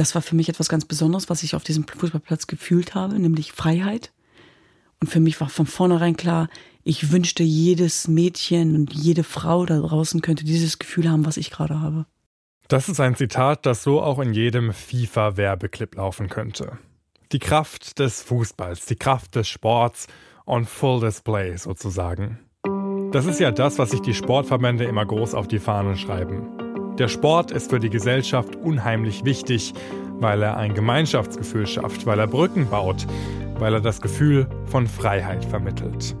das war für mich etwas ganz Besonderes, was ich auf diesem Fußballplatz gefühlt habe, nämlich Freiheit. Und für mich war von vornherein klar, ich wünschte, jedes Mädchen und jede Frau da draußen könnte dieses Gefühl haben, was ich gerade habe. Das ist ein Zitat, das so auch in jedem FIFA-Werbeclip laufen könnte. Die Kraft des Fußballs, die Kraft des Sports on full display sozusagen. Das ist ja das, was sich die Sportverbände immer groß auf die Fahnen schreiben. Der Sport ist für die Gesellschaft unheimlich wichtig, weil er ein Gemeinschaftsgefühl schafft, weil er Brücken baut, weil er das Gefühl von Freiheit vermittelt.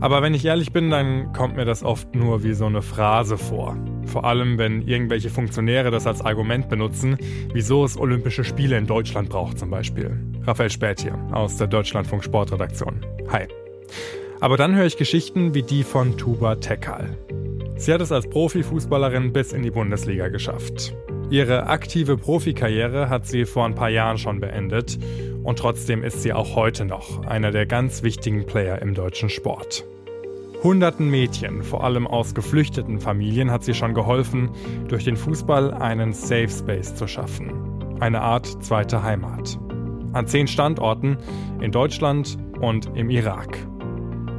Aber wenn ich ehrlich bin, dann kommt mir das oft nur wie so eine Phrase vor. Vor allem, wenn irgendwelche Funktionäre das als Argument benutzen, wieso es Olympische Spiele in Deutschland braucht zum Beispiel. Raphael Späth hier aus der Deutschlandfunk Sportredaktion. Hi. Aber dann höre ich Geschichten wie die von Tuba Tekal. Sie hat es als Profifußballerin bis in die Bundesliga geschafft. Ihre aktive Profikarriere hat sie vor ein paar Jahren schon beendet und trotzdem ist sie auch heute noch einer der ganz wichtigen Player im deutschen Sport. Hunderten Mädchen, vor allem aus geflüchteten Familien, hat sie schon geholfen, durch den Fußball einen Safe Space zu schaffen. Eine Art zweite Heimat. An zehn Standorten in Deutschland und im Irak.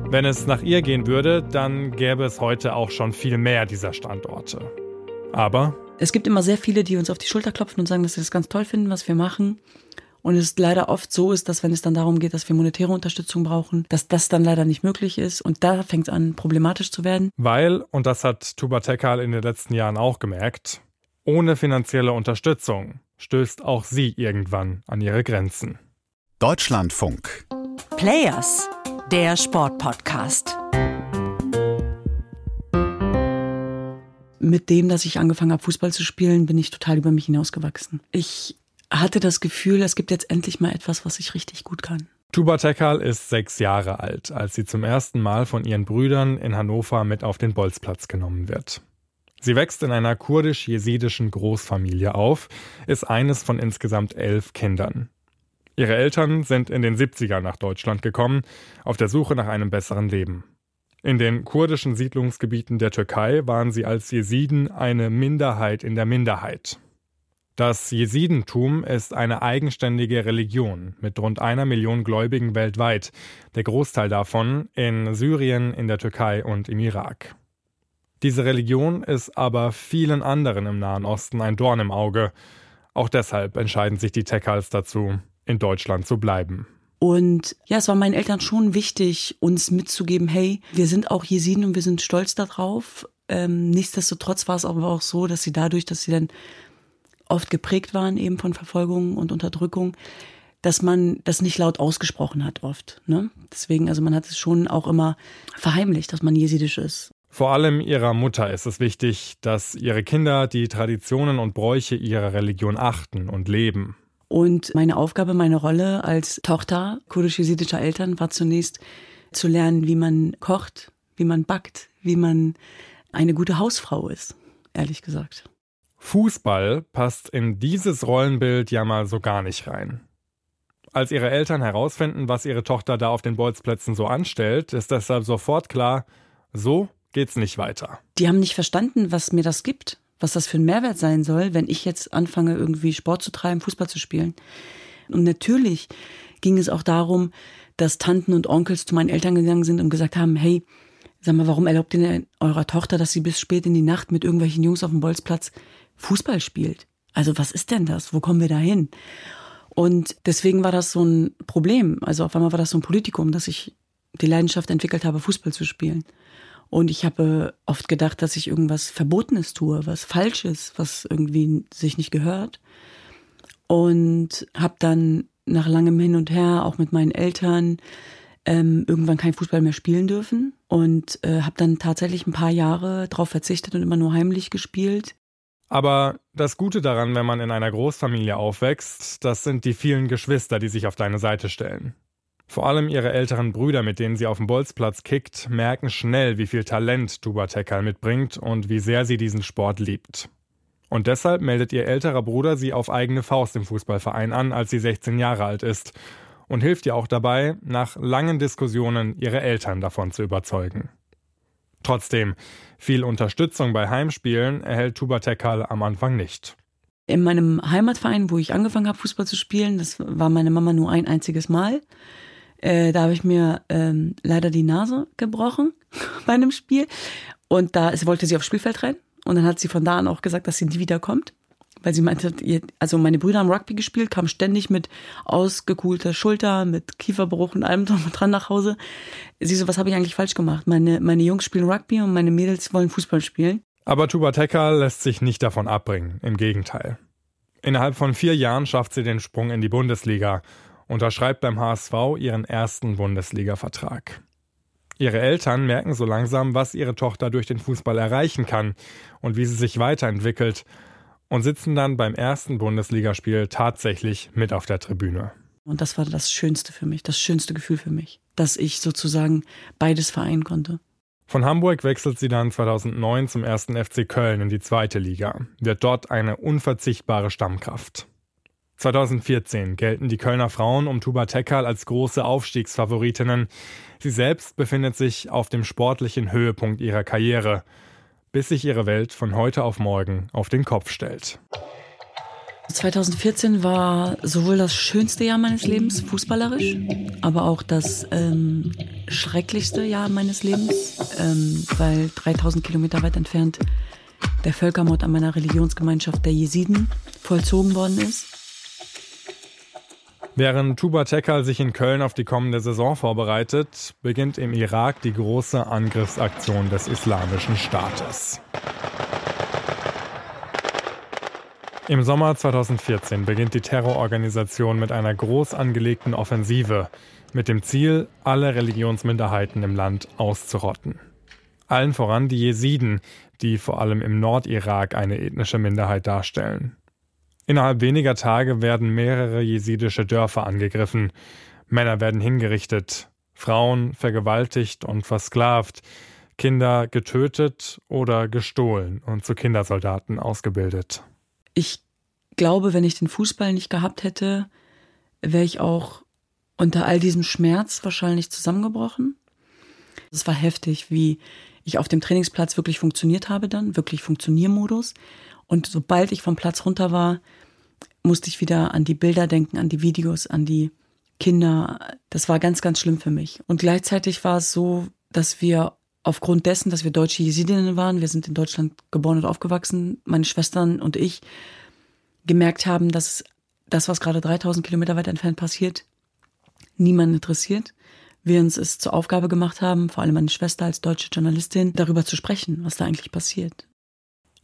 Wenn es nach ihr gehen würde, dann gäbe es heute auch schon viel mehr dieser Standorte. Aber es gibt immer sehr viele, die uns auf die Schulter klopfen und sagen, dass sie das ganz toll finden, was wir machen. Und es leider oft so ist, dass wenn es dann darum geht, dass wir monetäre Unterstützung brauchen, dass das dann leider nicht möglich ist. Und da fängt es an, problematisch zu werden. Weil, und das hat Tuba Tekal in den letzten Jahren auch gemerkt, ohne finanzielle Unterstützung stößt auch sie irgendwann an ihre Grenzen. Deutschlandfunk. Players, der Sportpodcast. Mit dem, dass ich angefangen habe, Fußball zu spielen, bin ich total über mich hinausgewachsen. Ich hatte das Gefühl, es gibt jetzt endlich mal etwas, was ich richtig gut kann. Tuba Tekal ist sechs Jahre alt, als sie zum ersten Mal von ihren Brüdern in Hannover mit auf den Bolzplatz genommen wird. Sie wächst in einer kurdisch-jesidischen Großfamilie auf, ist eines von insgesamt elf Kindern. Ihre Eltern sind in den 70ern nach Deutschland gekommen, auf der Suche nach einem besseren Leben. In den kurdischen Siedlungsgebieten der Türkei waren sie als Jesiden eine Minderheit in der Minderheit. Das Jesidentum ist eine eigenständige Religion mit rund einer Million Gläubigen weltweit, der Großteil davon in Syrien, in der Türkei und im Irak. Diese Religion ist aber vielen anderen im Nahen Osten ein Dorn im Auge. Auch deshalb entscheiden sich die Tekals dazu, in Deutschland zu bleiben. Und ja, es war meinen Eltern schon wichtig, uns mitzugeben, hey, wir sind auch Jesiden und wir sind stolz darauf. Ähm, nichtsdestotrotz war es aber auch so, dass sie dadurch, dass sie dann oft geprägt waren eben von Verfolgung und Unterdrückung, dass man das nicht laut ausgesprochen hat oft. Ne? Deswegen, also man hat es schon auch immer verheimlicht, dass man jesidisch ist. Vor allem ihrer Mutter ist es wichtig, dass ihre Kinder die Traditionen und Bräuche ihrer Religion achten und leben. Und meine Aufgabe, meine Rolle als Tochter kurdisch-jesidischer Eltern war zunächst zu lernen, wie man kocht, wie man backt, wie man eine gute Hausfrau ist, ehrlich gesagt. Fußball passt in dieses Rollenbild ja mal so gar nicht rein. Als ihre Eltern herausfinden, was ihre Tochter da auf den Bolzplätzen so anstellt, ist deshalb sofort klar, so geht's nicht weiter. Die haben nicht verstanden, was mir das gibt, was das für ein Mehrwert sein soll, wenn ich jetzt anfange, irgendwie Sport zu treiben, Fußball zu spielen. Und natürlich ging es auch darum, dass Tanten und Onkels zu meinen Eltern gegangen sind und gesagt haben, hey, sag mal, warum erlaubt ihr denn eurer Tochter, dass sie bis spät in die Nacht mit irgendwelchen Jungs auf dem Bolzplatz Fußball spielt. Also was ist denn das? Wo kommen wir da hin? Und deswegen war das so ein Problem. Also auf einmal war das so ein Politikum, dass ich die Leidenschaft entwickelt habe, Fußball zu spielen. Und ich habe oft gedacht, dass ich irgendwas Verbotenes tue, was Falsches, was irgendwie sich nicht gehört. Und habe dann nach langem Hin und Her, auch mit meinen Eltern, ähm, irgendwann kein Fußball mehr spielen dürfen. Und äh, habe dann tatsächlich ein paar Jahre darauf verzichtet und immer nur heimlich gespielt. Aber das Gute daran, wenn man in einer Großfamilie aufwächst, das sind die vielen Geschwister, die sich auf deine Seite stellen. Vor allem ihre älteren Brüder, mit denen sie auf dem Bolzplatz kickt, merken schnell, wie viel Talent Tuba Tekal mitbringt und wie sehr sie diesen Sport liebt. Und deshalb meldet ihr älterer Bruder sie auf eigene Faust im Fußballverein an, als sie 16 Jahre alt ist und hilft ihr auch dabei, nach langen Diskussionen ihre Eltern davon zu überzeugen. Trotzdem, viel Unterstützung bei Heimspielen erhält Tuba Tekal am Anfang nicht. In meinem Heimatverein, wo ich angefangen habe, Fußball zu spielen, das war meine Mama nur ein einziges Mal. Äh, da habe ich mir ähm, leider die Nase gebrochen bei einem Spiel. Und da wollte sie aufs Spielfeld rein. Und dann hat sie von da an auch gesagt, dass sie nie wiederkommt. Weil sie meinte, also meine Brüder haben Rugby gespielt, kamen ständig mit ausgekuhlter Schulter, mit Kieferbruch und allem dran nach Hause. Sie so, was habe ich eigentlich falsch gemacht? Meine, meine Jungs spielen Rugby und meine Mädels wollen Fußball spielen. Aber Tuba Tekal lässt sich nicht davon abbringen, im Gegenteil. Innerhalb von vier Jahren schafft sie den Sprung in die Bundesliga, unterschreibt beim HSV ihren ersten Bundesliga-Vertrag. Ihre Eltern merken so langsam, was ihre Tochter durch den Fußball erreichen kann und wie sie sich weiterentwickelt und sitzen dann beim ersten Bundesligaspiel tatsächlich mit auf der Tribüne. Und das war das Schönste für mich, das schönste Gefühl für mich, dass ich sozusagen beides vereinen konnte. Von Hamburg wechselt sie dann 2009 zum ersten FC Köln in die zweite Liga, wird dort eine unverzichtbare Stammkraft. 2014 gelten die Kölner Frauen um Tuba Tekal als große Aufstiegsfavoritinnen. Sie selbst befindet sich auf dem sportlichen Höhepunkt ihrer Karriere, bis sich ihre Welt von heute auf morgen auf den Kopf stellt. 2014 war sowohl das schönste Jahr meines Lebens, fußballerisch, aber auch das ähm, schrecklichste Jahr meines Lebens, ähm, weil 3000 Kilometer weit entfernt der Völkermord an meiner Religionsgemeinschaft der Jesiden vollzogen worden ist. Während Tuba Tekal sich in Köln auf die kommende Saison vorbereitet, beginnt im Irak die große Angriffsaktion des Islamischen Staates. Im Sommer 2014 beginnt die Terrororganisation mit einer groß angelegten Offensive mit dem Ziel, alle Religionsminderheiten im Land auszurotten. Allen voran die Jesiden, die vor allem im Nordirak eine ethnische Minderheit darstellen. Innerhalb weniger Tage werden mehrere jesidische Dörfer angegriffen. Männer werden hingerichtet, Frauen vergewaltigt und versklavt, Kinder getötet oder gestohlen und zu Kindersoldaten ausgebildet. Ich glaube, wenn ich den Fußball nicht gehabt hätte, wäre ich auch unter all diesem Schmerz wahrscheinlich zusammengebrochen. Es war heftig, wie ich auf dem Trainingsplatz wirklich funktioniert habe dann, wirklich Funktioniermodus. Und sobald ich vom Platz runter war, musste ich wieder an die Bilder denken, an die Videos, an die Kinder. Das war ganz, ganz schlimm für mich. Und gleichzeitig war es so, dass wir aufgrund dessen, dass wir deutsche Jesidinnen waren, wir sind in Deutschland geboren und aufgewachsen, meine Schwestern und ich, gemerkt haben, dass das, was gerade 3000 Kilometer weit entfernt passiert, niemanden interessiert. Wir uns es zur Aufgabe gemacht haben, vor allem meine Schwester als deutsche Journalistin, darüber zu sprechen, was da eigentlich passiert.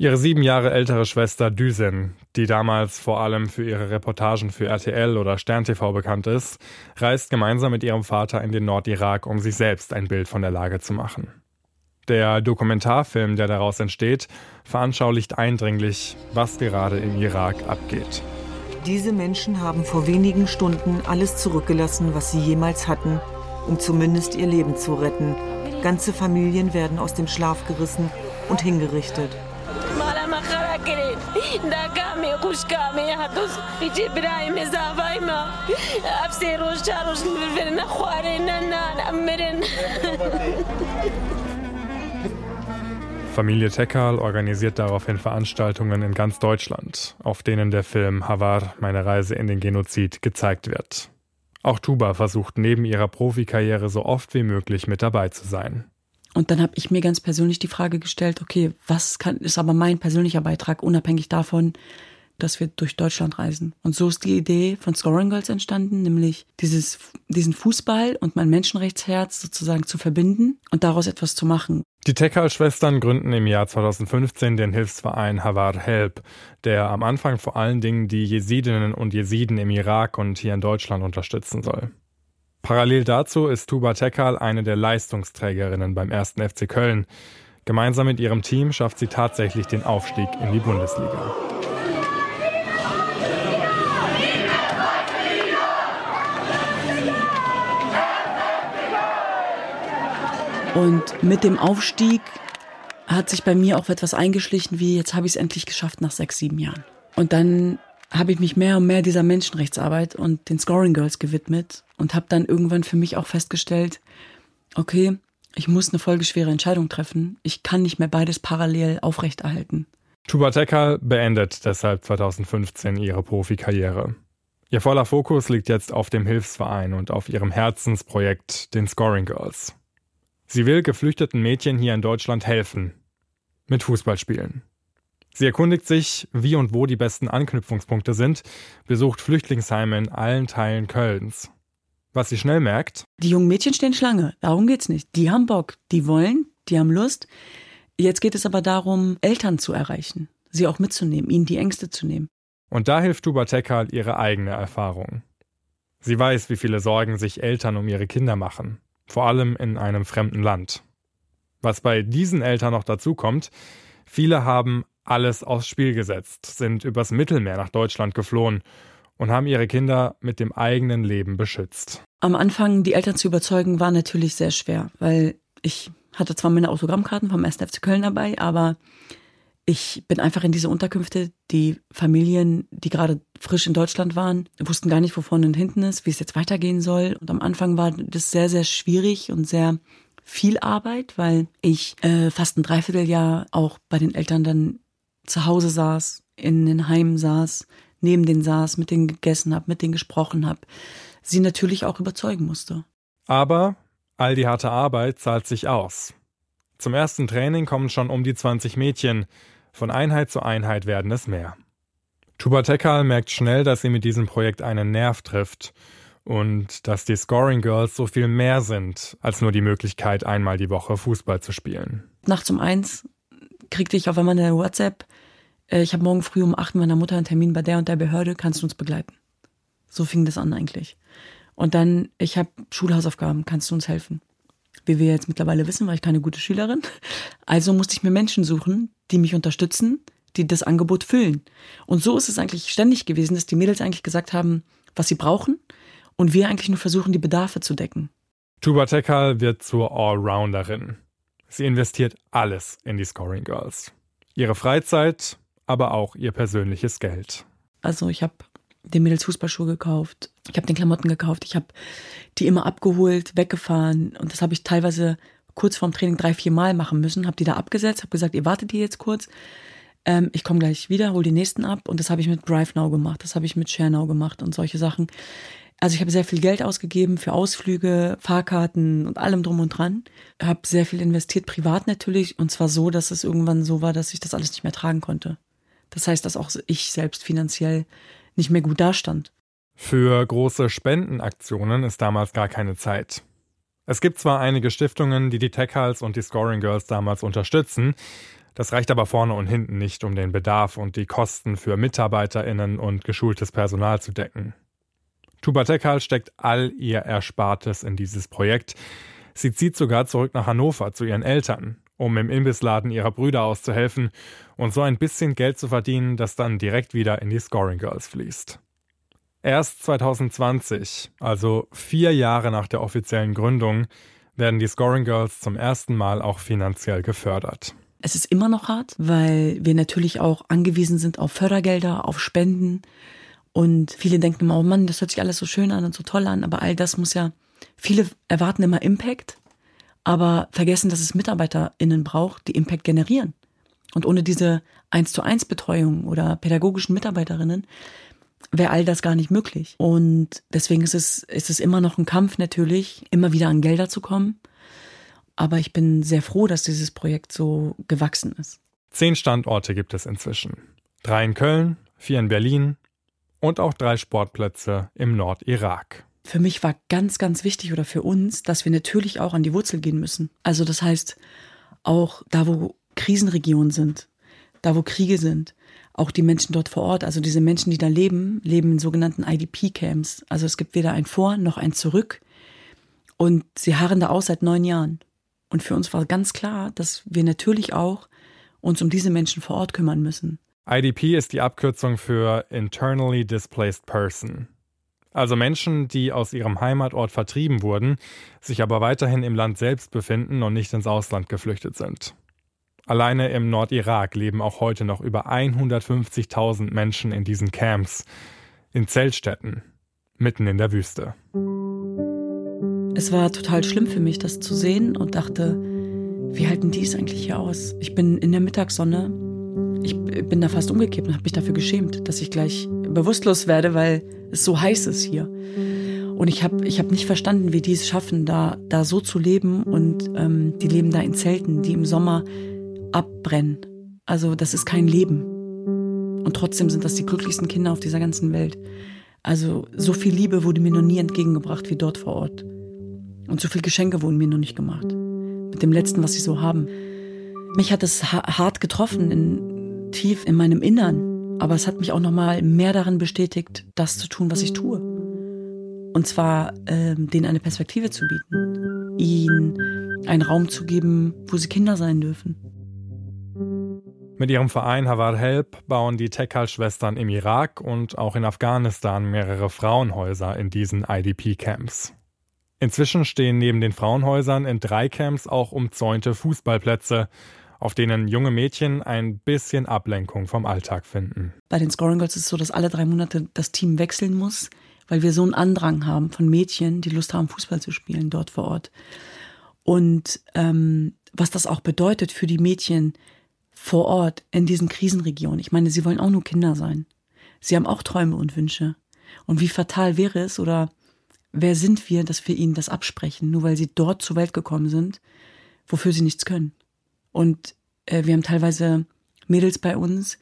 Ihre sieben Jahre ältere Schwester Düsen, die damals vor allem für ihre Reportagen für RTL oder Stern TV bekannt ist, reist gemeinsam mit ihrem Vater in den Nordirak, um sich selbst ein Bild von der Lage zu machen. Der Dokumentarfilm, der daraus entsteht, veranschaulicht eindringlich, was gerade im Irak abgeht. Diese Menschen haben vor wenigen Stunden alles zurückgelassen, was sie jemals hatten, um zumindest ihr Leben zu retten. Ganze Familien werden aus dem Schlaf gerissen und hingerichtet. Familie Tekal organisiert daraufhin Veranstaltungen in ganz Deutschland, auf denen der Film Havar, meine Reise in den Genozid, gezeigt wird. Auch Tuba versucht neben ihrer Profikarriere so oft wie möglich mit dabei zu sein. Und dann habe ich mir ganz persönlich die Frage gestellt, okay, was kann, ist aber mein persönlicher Beitrag, unabhängig davon, dass wir durch Deutschland reisen. Und so ist die Idee von Scoring Girls entstanden, nämlich dieses, diesen Fußball und mein Menschenrechtsherz sozusagen zu verbinden und daraus etwas zu machen. Die Tekal-Schwestern gründen im Jahr 2015 den Hilfsverein Havar Help, der am Anfang vor allen Dingen die Jesidinnen und Jesiden im Irak und hier in Deutschland unterstützen soll. Parallel dazu ist Tuba Tekal eine der Leistungsträgerinnen beim 1. FC Köln. Gemeinsam mit ihrem Team schafft sie tatsächlich den Aufstieg in die Bundesliga. Und mit dem Aufstieg hat sich bei mir auch etwas eingeschlichen, wie jetzt habe ich es endlich geschafft nach sechs, sieben Jahren. Und dann habe ich mich mehr und mehr dieser Menschenrechtsarbeit und den Scoring Girls gewidmet und habe dann irgendwann für mich auch festgestellt, okay, ich muss eine folgeschwere Entscheidung treffen. Ich kann nicht mehr beides parallel aufrechterhalten. Tuba Tekal beendet deshalb 2015 ihre Profikarriere. Ihr voller Fokus liegt jetzt auf dem Hilfsverein und auf ihrem Herzensprojekt, den Scoring Girls. Sie will geflüchteten Mädchen hier in Deutschland helfen. Mit Fußballspielen. Sie erkundigt sich, wie und wo die besten Anknüpfungspunkte sind, besucht Flüchtlingsheime in allen Teilen Kölns. Was sie schnell merkt. Die jungen Mädchen stehen Schlange. Darum geht's nicht. Die haben Bock. Die wollen. Die haben Lust. Jetzt geht es aber darum, Eltern zu erreichen. Sie auch mitzunehmen. Ihnen die Ängste zu nehmen. Und da hilft Tuba Tekal ihre eigene Erfahrung. Sie weiß, wie viele Sorgen sich Eltern um ihre Kinder machen, vor allem in einem fremden Land. Was bei diesen Eltern noch dazu kommt, viele haben alles aufs Spiel gesetzt, sind übers Mittelmeer nach Deutschland geflohen und haben ihre Kinder mit dem eigenen Leben beschützt. Am Anfang die Eltern zu überzeugen, war natürlich sehr schwer, weil ich hatte zwar meine Autogrammkarten vom 1. FC Köln dabei, aber ich bin einfach in diese Unterkünfte. Die Familien, die gerade frisch in Deutschland waren, wussten gar nicht, wo vorne und hinten ist, wie es jetzt weitergehen soll. Und am Anfang war das sehr, sehr schwierig und sehr viel Arbeit, weil ich äh, fast ein Dreivierteljahr auch bei den Eltern dann zu Hause saß, in den Heimen saß, neben denen saß, mit denen gegessen habe, mit denen gesprochen habe, sie natürlich auch überzeugen musste. Aber all die harte Arbeit zahlt sich aus. Zum ersten Training kommen schon um die 20 Mädchen. Von Einheit zu Einheit werden es mehr. Tuba Tekal merkt schnell, dass sie mit diesem Projekt einen Nerv trifft und dass die Scoring Girls so viel mehr sind als nur die Möglichkeit, einmal die Woche Fußball zu spielen. Nachts um eins kriegte ich auf einmal eine WhatsApp, ich habe morgen früh um acht meiner Mutter einen Termin bei der und der Behörde, kannst du uns begleiten? So fing das an eigentlich. Und dann, ich habe Schulhausaufgaben, kannst du uns helfen? Wie wir jetzt mittlerweile wissen, war ich keine gute Schülerin. Also musste ich mir Menschen suchen, die mich unterstützen, die das Angebot füllen. Und so ist es eigentlich ständig gewesen, dass die Mädels eigentlich gesagt haben, was sie brauchen und wir eigentlich nur versuchen, die Bedarfe zu decken. Tuba Tekal wird zur Allrounderin. Sie investiert alles in die Scoring Girls. Ihre Freizeit, aber auch ihr persönliches Geld. Also ich habe den Mädels Fußballschuhe gekauft. Ich habe den Klamotten gekauft. Ich habe die immer abgeholt, weggefahren. Und das habe ich teilweise kurz vorm Training drei, vier Mal machen müssen. Habe die da abgesetzt, habe gesagt, ihr wartet hier jetzt kurz. Ähm, ich komme gleich wieder, hol die nächsten ab. Und das habe ich mit Drive Now gemacht. Das habe ich mit Share Now gemacht und solche Sachen. Also ich habe sehr viel Geld ausgegeben für Ausflüge, Fahrkarten und allem drum und dran. Habe sehr viel investiert, privat natürlich. Und zwar so, dass es irgendwann so war, dass ich das alles nicht mehr tragen konnte. Das heißt, dass auch ich selbst finanziell nicht mehr gut dastand. Für große Spendenaktionen ist damals gar keine Zeit. Es gibt zwar einige Stiftungen, die die Tech-Hals und die Scoring Girls damals unterstützen, das reicht aber vorne und hinten nicht, um den Bedarf und die Kosten für MitarbeiterInnen und geschultes Personal zu decken. Tuba Techal steckt all ihr Erspartes in dieses Projekt. Sie zieht sogar zurück nach Hannover zu ihren Eltern, um im Imbissladen ihrer Brüder auszuhelfen und so ein bisschen Geld zu verdienen, das dann direkt wieder in die Scoring Girls fließt. Erst 2020, also vier Jahre nach der offiziellen Gründung, werden die Scoring Girls zum ersten Mal auch finanziell gefördert. Es ist immer noch hart, weil wir natürlich auch angewiesen sind auf Fördergelder, auf Spenden. Und viele denken immer, oh Mann, das hört sich alles so schön an und so toll an, aber all das muss ja, viele erwarten immer Impact aber vergessen, dass es MitarbeiterInnen braucht, die Impact generieren. Und ohne diese 1 zu 1 Betreuung oder pädagogischen Mitarbeiterinnen wäre all das gar nicht möglich. Und deswegen ist es, ist es immer noch ein Kampf natürlich, immer wieder an Gelder zu kommen. Aber ich bin sehr froh, dass dieses Projekt so gewachsen ist. Zehn Standorte gibt es inzwischen. Drei in Köln, vier in Berlin und auch drei Sportplätze im Nordirak für mich war ganz, ganz wichtig oder für uns, dass wir natürlich auch an die Wurzel gehen müssen. Also das heißt, auch da, wo Krisenregionen sind, da, wo Kriege sind, auch die Menschen dort vor Ort, also diese Menschen, die da leben, leben in sogenannten IDP-Camps. Also es gibt weder ein Vor noch ein Zurück. Und sie harren da aus seit neun Jahren. Und für uns war ganz klar, dass wir natürlich auch uns um diese Menschen vor Ort kümmern müssen. IDP ist die Abkürzung für Internally Displaced Person. Also Menschen, die aus ihrem Heimatort vertrieben wurden, sich aber weiterhin im Land selbst befinden und nicht ins Ausland geflüchtet sind. Alleine im Nordirak leben auch heute noch über 150.000 Menschen in diesen Camps, in Zeltstätten, mitten in der Wüste. Es war total schlimm für mich, das zu sehen und dachte, wie halten die es eigentlich hier aus? Ich bin in der Mittagssonne ich bin da fast umgekippt und habe mich dafür geschämt, dass ich gleich bewusstlos werde, weil so heiß ist hier. Und ich habe ich hab nicht verstanden, wie die es schaffen, da, da so zu leben. Und ähm, die leben da in Zelten, die im Sommer abbrennen. Also das ist kein Leben. Und trotzdem sind das die glücklichsten Kinder auf dieser ganzen Welt. Also so viel Liebe wurde mir noch nie entgegengebracht wie dort vor Ort. Und so viele Geschenke wurden mir noch nicht gemacht. Mit dem letzten, was sie so haben. Mich hat es hart getroffen, in, tief in meinem Innern. Aber es hat mich auch noch mal mehr darin bestätigt, das zu tun, was ich tue. Und zwar ähm, denen eine Perspektive zu bieten, ihnen einen Raum zu geben, wo sie Kinder sein dürfen. Mit ihrem Verein Havar Help bauen die Tekal-Schwestern im Irak und auch in Afghanistan mehrere Frauenhäuser in diesen IDP-Camps. Inzwischen stehen neben den Frauenhäusern in drei Camps auch umzäunte Fußballplätze, auf denen junge Mädchen ein bisschen Ablenkung vom Alltag finden. Bei den Scoring Girls ist es so, dass alle drei Monate das Team wechseln muss, weil wir so einen Andrang haben von Mädchen, die Lust haben, Fußball zu spielen dort vor Ort. Und ähm, was das auch bedeutet für die Mädchen, vor Ort in diesen Krisenregionen. Ich meine, sie wollen auch nur Kinder sein. Sie haben auch Träume und Wünsche. Und wie fatal wäre es oder wer sind wir, dass wir ihnen das absprechen, nur weil sie dort zur Welt gekommen sind, wofür sie nichts können. Und äh, wir haben teilweise Mädels bei uns,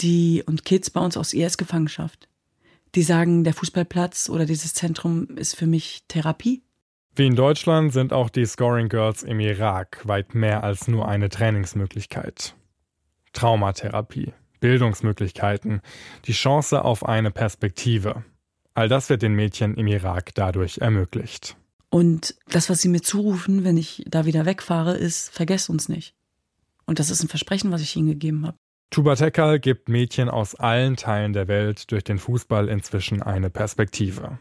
die und Kids bei uns aus IS-Gefangenschaft, die sagen, der Fußballplatz oder dieses Zentrum ist für mich Therapie. Wie in Deutschland sind auch die Scoring Girls im Irak weit mehr als nur eine Trainingsmöglichkeit. Traumatherapie, Bildungsmöglichkeiten, die Chance auf eine Perspektive. All das wird den Mädchen im Irak dadurch ermöglicht. Und das, was sie mir zurufen, wenn ich da wieder wegfahre, ist, vergesst uns nicht. Und das ist ein Versprechen, was ich ihnen gegeben habe. Tuba Tekal gibt Mädchen aus allen Teilen der Welt durch den Fußball inzwischen eine Perspektive.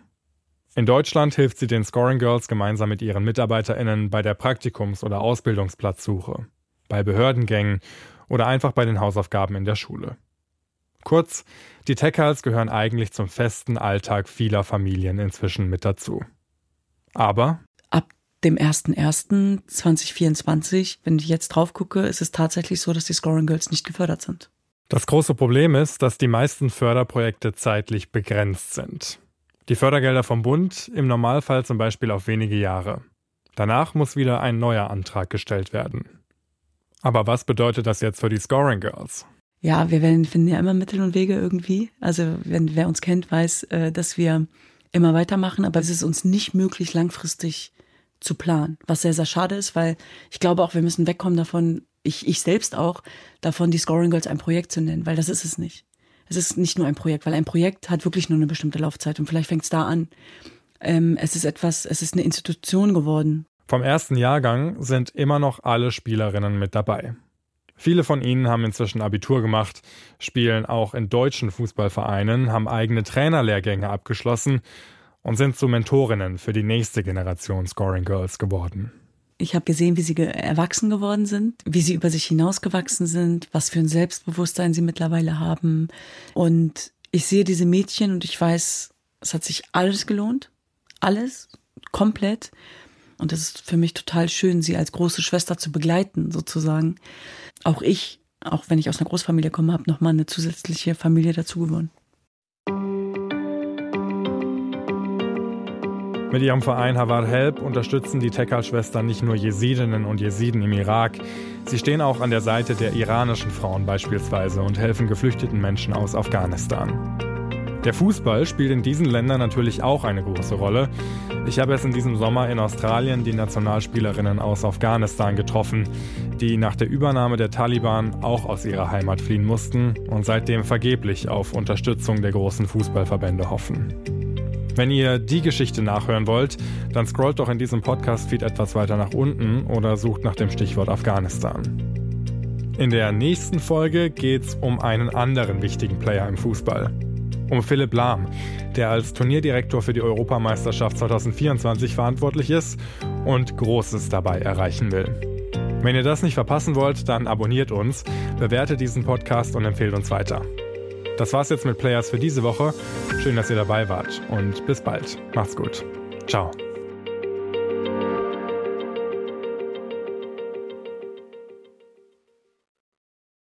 In Deutschland hilft sie den Scoring Girls gemeinsam mit ihren MitarbeiterInnen bei der Praktikums- oder Ausbildungsplatzsuche, bei Behördengängen oder einfach bei den Hausaufgaben in der Schule. Kurz, die Techals gehören eigentlich zum festen Alltag vieler Familien inzwischen mit dazu. Aber ab dem 01.01.2024, wenn ich jetzt drauf gucke, ist es tatsächlich so, dass die Scoring Girls nicht gefördert sind. Das große Problem ist, dass die meisten Förderprojekte zeitlich begrenzt sind. Die Fördergelder vom Bund im Normalfall zum Beispiel auf wenige Jahre. Danach muss wieder ein neuer Antrag gestellt werden. Aber was bedeutet das jetzt für die Scoring Girls? Ja, wir werden, finden ja immer Mittel und Wege irgendwie. Also wenn wer uns kennt, weiß, äh, dass wir immer weitermachen, aber es ist uns nicht möglich, langfristig zu planen. Was sehr, sehr schade ist, weil ich glaube auch, wir müssen wegkommen davon, ich, ich selbst auch, davon die Scoring Girls ein Projekt zu nennen, weil das ist es nicht. Es ist nicht nur ein Projekt, weil ein Projekt hat wirklich nur eine bestimmte Laufzeit und vielleicht fängt es da an. Ähm, es ist etwas, es ist eine Institution geworden, vom ersten Jahrgang sind immer noch alle Spielerinnen mit dabei. Viele von ihnen haben inzwischen Abitur gemacht, spielen auch in deutschen Fußballvereinen, haben eigene Trainerlehrgänge abgeschlossen und sind zu Mentorinnen für die nächste Generation Scoring Girls geworden. Ich habe gesehen, wie sie erwachsen geworden sind, wie sie über sich hinausgewachsen sind, was für ein Selbstbewusstsein sie mittlerweile haben. Und ich sehe diese Mädchen und ich weiß, es hat sich alles gelohnt. Alles, komplett. Und das ist für mich total schön, sie als große Schwester zu begleiten, sozusagen. Auch ich, auch wenn ich aus einer Großfamilie komme, habe nochmal eine zusätzliche Familie dazu gewonnen. Mit ihrem Verein Havar Help unterstützen die Tekal-Schwestern nicht nur Jesidinnen und Jesiden im Irak. Sie stehen auch an der Seite der iranischen Frauen beispielsweise und helfen geflüchteten Menschen aus Afghanistan. Der Fußball spielt in diesen Ländern natürlich auch eine große Rolle. Ich habe es in diesem Sommer in Australien die Nationalspielerinnen aus Afghanistan getroffen, die nach der Übernahme der Taliban auch aus ihrer Heimat fliehen mussten und seitdem vergeblich auf Unterstützung der großen Fußballverbände hoffen. Wenn ihr die Geschichte nachhören wollt, dann scrollt doch in diesem Podcast-Feed etwas weiter nach unten oder sucht nach dem Stichwort Afghanistan. In der nächsten Folge geht es um einen anderen wichtigen Player im Fußball um Philipp Lahm, der als Turnierdirektor für die Europameisterschaft 2024 verantwortlich ist und Großes dabei erreichen will. Wenn ihr das nicht verpassen wollt, dann abonniert uns, bewertet diesen Podcast und empfehlt uns weiter. Das war's jetzt mit Players für diese Woche. Schön, dass ihr dabei wart und bis bald. Macht's gut. Ciao.